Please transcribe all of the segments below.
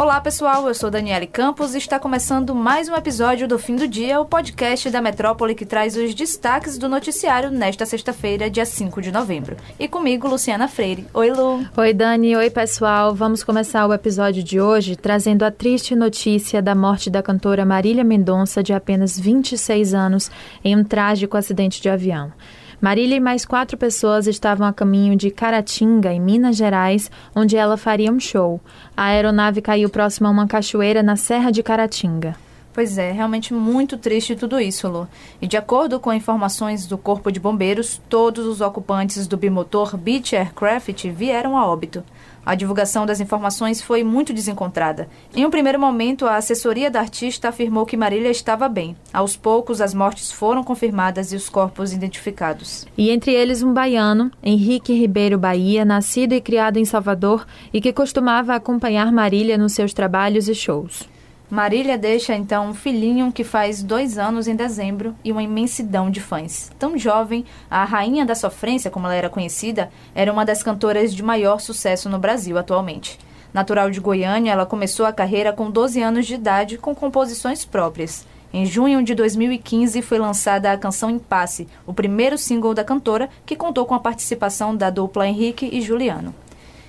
Olá pessoal, eu sou Daniele Campos e está começando mais um episódio do Fim do Dia, o podcast da Metrópole que traz os destaques do noticiário nesta sexta-feira, dia 5 de novembro. E comigo, Luciana Freire. Oi, Lu. Oi, Dani. Oi, pessoal. Vamos começar o episódio de hoje trazendo a triste notícia da morte da cantora Marília Mendonça, de apenas 26 anos, em um trágico acidente de avião. Marília e mais quatro pessoas estavam a caminho de Caratinga, em Minas Gerais, onde ela faria um show. A aeronave caiu próxima a uma cachoeira na Serra de Caratinga. Pois é, realmente muito triste tudo isso, Lu. E de acordo com informações do Corpo de Bombeiros, todos os ocupantes do bimotor Beach Aircraft vieram a óbito. A divulgação das informações foi muito desencontrada. Em um primeiro momento, a assessoria da artista afirmou que Marília estava bem. Aos poucos, as mortes foram confirmadas e os corpos identificados. E entre eles um baiano, Henrique Ribeiro Bahia, nascido e criado em Salvador e que costumava acompanhar Marília nos seus trabalhos e shows. Marília deixa então um filhinho que faz dois anos em dezembro e uma imensidão de fãs. Tão jovem, a Rainha da Sofrência, como ela era conhecida, era uma das cantoras de maior sucesso no Brasil atualmente. Natural de Goiânia, ela começou a carreira com 12 anos de idade com composições próprias. Em junho de 2015 foi lançada a canção Impasse, o primeiro single da cantora, que contou com a participação da dupla Henrique e Juliano.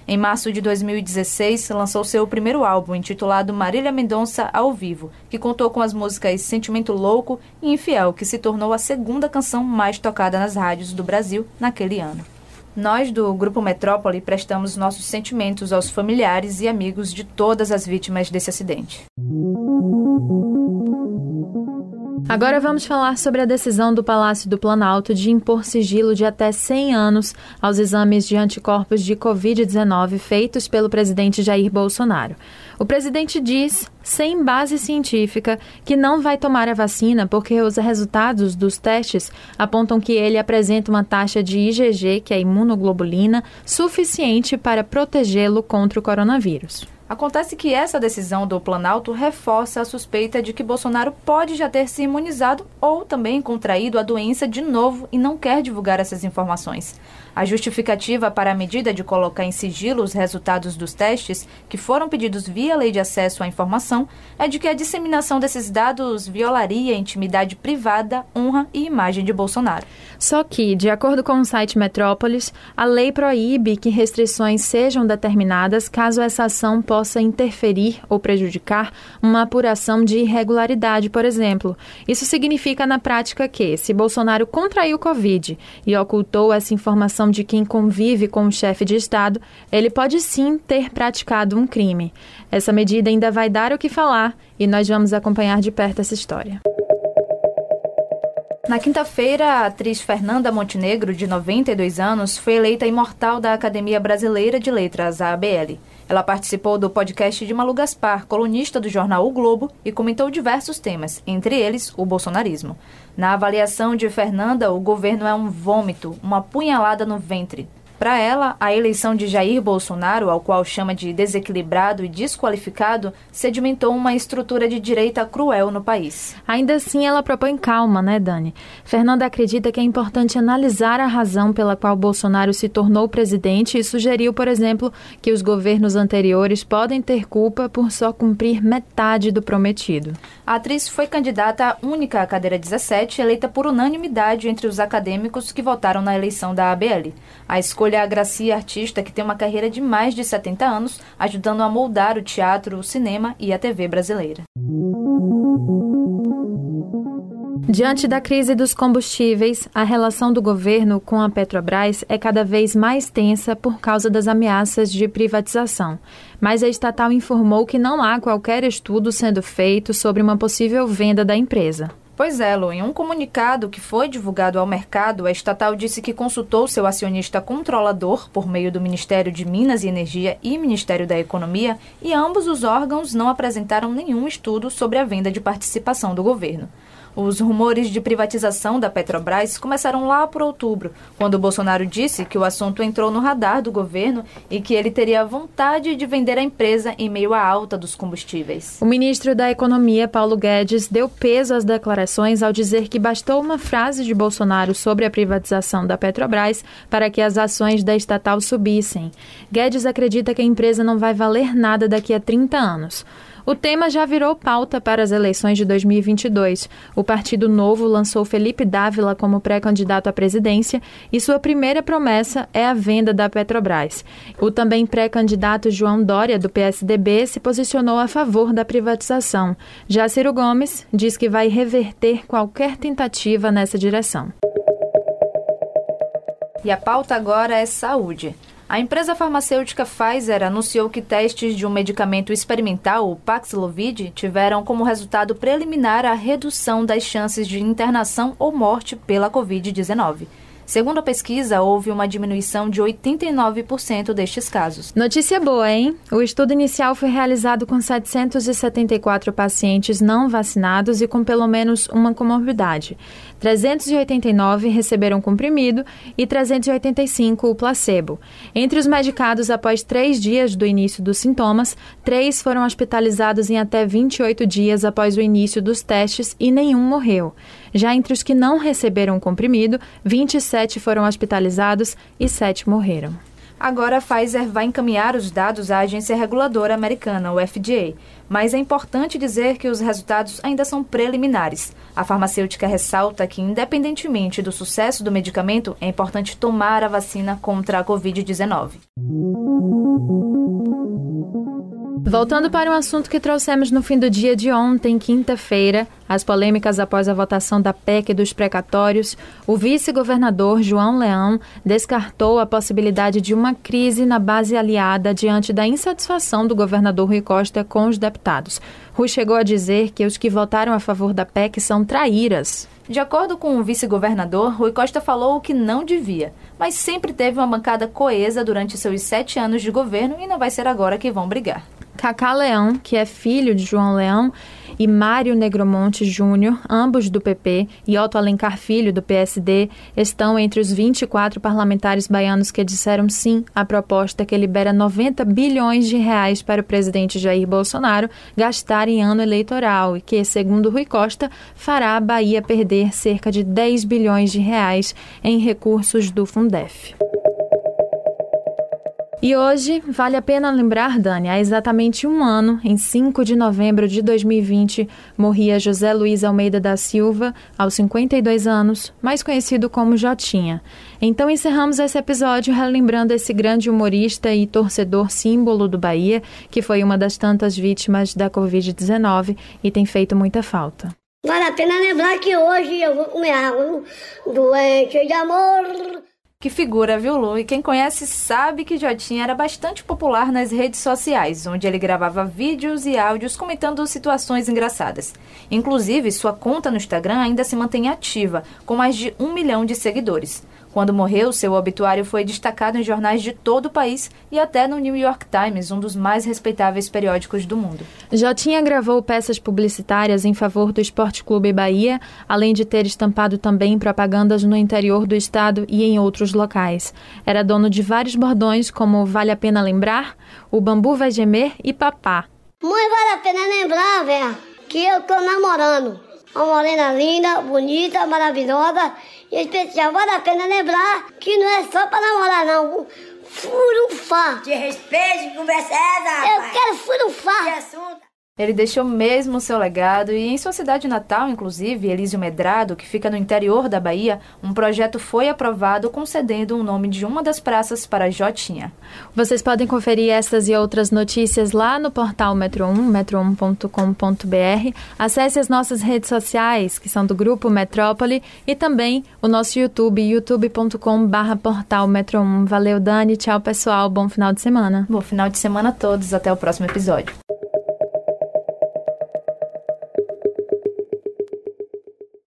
Em março de 2016, lançou seu primeiro álbum, intitulado Marília Mendonça ao Vivo, que contou com as músicas Sentimento Louco e Infiel, que se tornou a segunda canção mais tocada nas rádios do Brasil naquele ano. Nós, do Grupo Metrópole, prestamos nossos sentimentos aos familiares e amigos de todas as vítimas desse acidente. Agora vamos falar sobre a decisão do Palácio do Planalto de impor sigilo de até 100 anos aos exames de anticorpos de Covid-19 feitos pelo presidente Jair Bolsonaro. O presidente diz, sem base científica, que não vai tomar a vacina porque os resultados dos testes apontam que ele apresenta uma taxa de IgG, que é imunoglobulina, suficiente para protegê-lo contra o coronavírus. Acontece que essa decisão do Planalto reforça a suspeita de que Bolsonaro pode já ter se imunizado ou também contraído a doença de novo e não quer divulgar essas informações. A justificativa para a medida de colocar em sigilo os resultados dos testes, que foram pedidos via lei de acesso à informação, é de que a disseminação desses dados violaria a intimidade privada, honra e imagem de Bolsonaro. Só que, de acordo com o site Metrópolis, a lei proíbe que restrições sejam determinadas caso essa ação possa interferir ou prejudicar uma apuração de irregularidade, por exemplo. Isso significa na prática que, se Bolsonaro contraiu Covid e ocultou essa informação de quem convive com o chefe de Estado, ele pode sim ter praticado um crime. Essa medida ainda vai dar o que falar e nós vamos acompanhar de perto essa história. Na quinta-feira, a atriz Fernanda Montenegro, de 92 anos, foi eleita imortal da Academia Brasileira de Letras, ABL. Ela participou do podcast de Malu Gaspar, colunista do jornal O Globo, e comentou diversos temas, entre eles o bolsonarismo. Na avaliação de Fernanda, o governo é um vômito, uma punhalada no ventre. Para ela, a eleição de Jair Bolsonaro, ao qual chama de desequilibrado e desqualificado, sedimentou uma estrutura de direita cruel no país. Ainda assim, ela propõe calma, né, Dani? Fernanda acredita que é importante analisar a razão pela qual Bolsonaro se tornou presidente e sugeriu, por exemplo, que os governos anteriores podem ter culpa por só cumprir metade do prometido. A atriz foi candidata única à cadeira 17, eleita por unanimidade entre os acadêmicos que votaram na eleição da ABL. A escolha escolha a Gracia Artista, que tem uma carreira de mais de 70 anos, ajudando a moldar o teatro, o cinema e a TV brasileira. Diante da crise dos combustíveis, a relação do governo com a Petrobras é cada vez mais tensa por causa das ameaças de privatização. Mas a estatal informou que não há qualquer estudo sendo feito sobre uma possível venda da empresa. Pois é, Lu, em um comunicado que foi divulgado ao mercado, a estatal disse que consultou seu acionista controlador por meio do Ministério de Minas e Energia e Ministério da Economia e ambos os órgãos não apresentaram nenhum estudo sobre a venda de participação do governo. Os rumores de privatização da Petrobras começaram lá por outubro, quando Bolsonaro disse que o assunto entrou no radar do governo e que ele teria vontade de vender a empresa em meio à alta dos combustíveis. O ministro da Economia, Paulo Guedes, deu peso às declarações ao dizer que bastou uma frase de Bolsonaro sobre a privatização da Petrobras para que as ações da estatal subissem. Guedes acredita que a empresa não vai valer nada daqui a 30 anos. O tema já virou pauta para as eleições de 2022. O Partido Novo lançou Felipe Dávila como pré-candidato à presidência e sua primeira promessa é a venda da Petrobras. O também pré-candidato João Dória, do PSDB, se posicionou a favor da privatização. Já Ciro Gomes diz que vai reverter qualquer tentativa nessa direção. E a pauta agora é saúde. A empresa farmacêutica Pfizer anunciou que testes de um medicamento experimental, o Paxlovid, tiveram como resultado preliminar a redução das chances de internação ou morte pela Covid-19. Segundo a pesquisa, houve uma diminuição de 89% destes casos. Notícia boa, hein? O estudo inicial foi realizado com 774 pacientes não vacinados e com pelo menos uma comorbidade. 389 receberam comprimido e 385 o placebo. Entre os medicados após três dias do início dos sintomas, três foram hospitalizados em até 28 dias após o início dos testes e nenhum morreu. Já entre os que não receberam comprimido, 27 foram hospitalizados e 7 morreram. Agora a Pfizer vai encaminhar os dados à agência reguladora americana, o FDA. Mas é importante dizer que os resultados ainda são preliminares. A farmacêutica ressalta que, independentemente do sucesso do medicamento, é importante tomar a vacina contra a Covid-19. Voltando para um assunto que trouxemos no fim do dia de ontem, quinta-feira, as polêmicas após a votação da PEC dos precatórios, o vice-governador João Leão descartou a possibilidade de uma crise na base aliada diante da insatisfação do governador Rui Costa com os deputados. Rui chegou a dizer que os que votaram a favor da PEC são traíras. De acordo com o vice-governador, Rui Costa falou o que não devia, mas sempre teve uma bancada coesa durante seus sete anos de governo e não vai ser agora que vão brigar. Cacá Leão, que é filho de João Leão, e Mário Negromonte Júnior, ambos do PP, e Otto Alencar Filho, do PSD, estão entre os 24 parlamentares baianos que disseram sim à proposta que libera 90 bilhões de reais para o presidente Jair Bolsonaro gastar em ano eleitoral e que, segundo Rui Costa, fará a Bahia perder cerca de 10 bilhões de reais em recursos do Fundef. E hoje, vale a pena lembrar, Dani, há exatamente um ano, em 5 de novembro de 2020, morria José Luiz Almeida da Silva, aos 52 anos, mais conhecido como Jotinha. Então encerramos esse episódio relembrando esse grande humorista e torcedor símbolo do Bahia, que foi uma das tantas vítimas da Covid-19 e tem feito muita falta. Vale a pena lembrar que hoje eu vou comer água doente de amor. Que figura, viu, Lu? E quem conhece sabe que Jotinha era bastante popular nas redes sociais, onde ele gravava vídeos e áudios comentando situações engraçadas. Inclusive, sua conta no Instagram ainda se mantém ativa, com mais de um milhão de seguidores. Quando morreu, seu obituário foi destacado em jornais de todo o país e até no New York Times, um dos mais respeitáveis periódicos do mundo. Jotinha gravou peças publicitárias em favor do Esporte Clube Bahia, além de ter estampado também propagandas no interior do estado e em outros locais. Era dono de vários bordões, como Vale a Pena Lembrar, O Bambu Vai Gemer e Papá. Mãe, vale a pena lembrar, velho, que eu tô namorando. Uma morena linda, bonita, maravilhosa e especial. Vale a pena lembrar que não é só pra namorar, não. Furufá. De respeito, conversa é essa, Eu quero furufá. De assunto. Ele deixou mesmo seu legado e em sua cidade natal, inclusive, Elísio Medrado, que fica no interior da Bahia, um projeto foi aprovado concedendo o nome de uma das praças para Jotinha. Vocês podem conferir estas e outras notícias lá no portal Metro 1, metro1.com.br. Acesse as nossas redes sociais, que são do Grupo Metrópole, e também o nosso YouTube, youtube.com.br portal Metro 1. Valeu, Dani. Tchau, pessoal. Bom final de semana. Bom final de semana a todos. Até o próximo episódio.